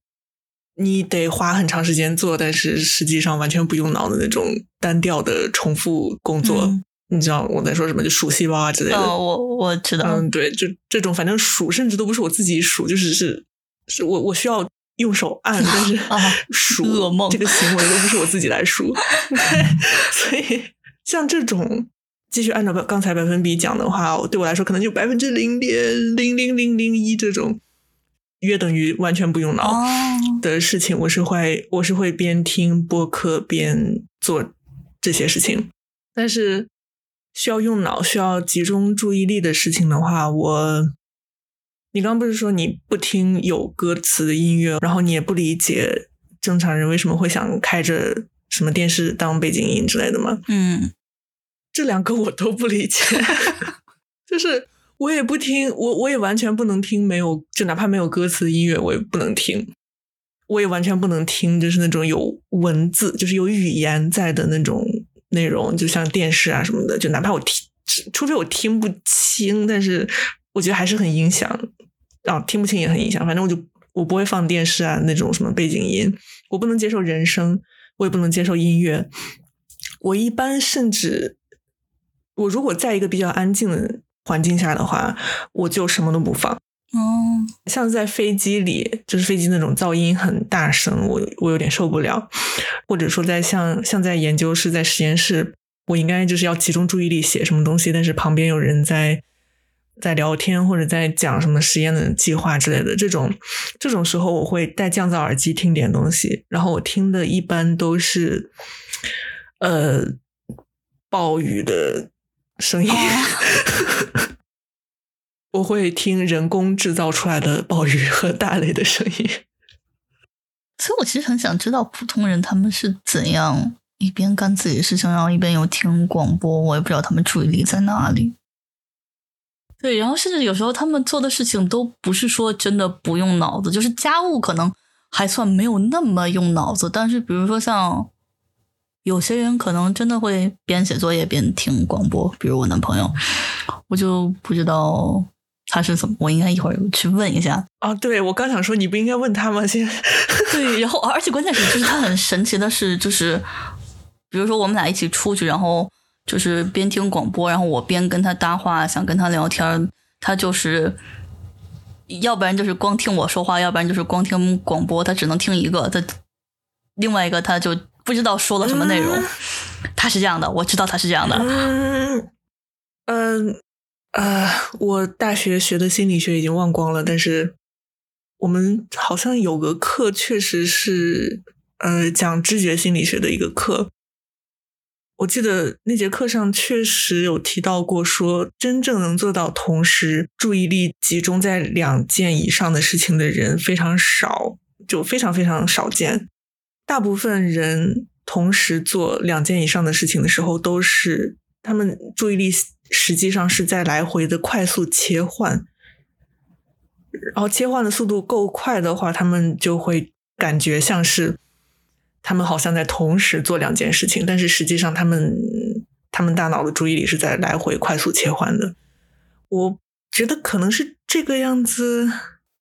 你得花很长时间做，但是实际上完全不用脑的那种单调的重复工作，你知道我在说什么？就数细胞啊之类的。哦，我我知道。嗯，对，就这种，反正数，甚至都不是我自己数，就是是是我我需要用手按，但是 (laughs) (laughs) 数噩梦这个行为都不是我自己来数。(laughs) 所以像这种继续按照刚才百分比讲的话，对我来说可能就百分之零点零零零零一这种。约等于完全不用脑的事情，我是会我是会边听播客边做这些事情。但是需要用脑、需要集中注意力的事情的话，我你刚刚不是说你不听有歌词的音乐，然后你也不理解正常人为什么会想开着什么电视当背景音之类的吗？嗯，这两个我都不理解，(laughs) 就是。我也不听，我我也完全不能听没有，就哪怕没有歌词的音乐，我也不能听。我也完全不能听，就是那种有文字，就是有语言在的那种内容，就像电视啊什么的。就哪怕我听，除非我听不清，但是我觉得还是很影响。啊，听不清也很影响。反正我就我不会放电视啊那种什么背景音，我不能接受人声，我也不能接受音乐。我一般甚至，我如果在一个比较安静的。环境下的话，我就什么都不放。哦，像在飞机里，就是飞机那种噪音很大声，我我有点受不了。或者说，在像像在研究室、在实验室，我应该就是要集中注意力写什么东西，但是旁边有人在在聊天或者在讲什么实验的计划之类的，这种这种时候，我会戴降噪耳机听点东西。然后我听的一般都是呃暴雨的。声音，(laughs) 我会听人工制造出来的暴雨和大雷的声音。所以，我其实很想知道普通人他们是怎样一边干自己的事情，然后一边又听广播。我也不知道他们注意力在哪里。对，然后甚至有时候他们做的事情都不是说真的不用脑子，就是家务可能还算没有那么用脑子，但是比如说像。有些人可能真的会边写作业边听广播，比如我男朋友，我就不知道他是怎么？我应该一会儿去问一下。啊，对我刚想说，你不应该问他吗？先对，然后而且关键是，就是他很神奇的是，就是比如说我们俩一起出去，然后就是边听广播，然后我边跟他搭话，想跟他聊天，他就是要不然就是光听我说话，要不然就是光听广播，他只能听一个，他另外一个他就不知道说了什么内容。他是这样的，我知道他是这样的。嗯嗯呃，我大学学的心理学已经忘光了，但是我们好像有个课，确实是呃讲知觉心理学的一个课。我记得那节课上确实有提到过，说真正能做到同时注意力集中在两件以上的事情的人非常少，就非常非常少见。大部分人同时做两件以上的事情的时候，都是他们注意力实际上是在来回的快速切换，然后切换的速度够快的话，他们就会感觉像是他们好像在同时做两件事情，但是实际上他们他们大脑的注意力是在来回快速切换的。我觉得可能是这个样子。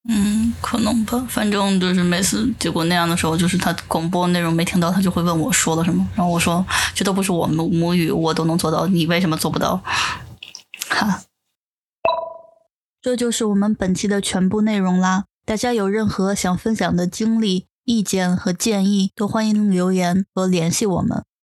嗯，可能吧。反正就是每次结果那样的时候，就是他广播内容没听到，他就会问我说了什么，然后我说这都不是我母母语，我都能做到，你为什么做不到？哈，这就是我们本期的全部内容啦。大家有任何想分享的经历、意见和建议，都欢迎留言和联系我们。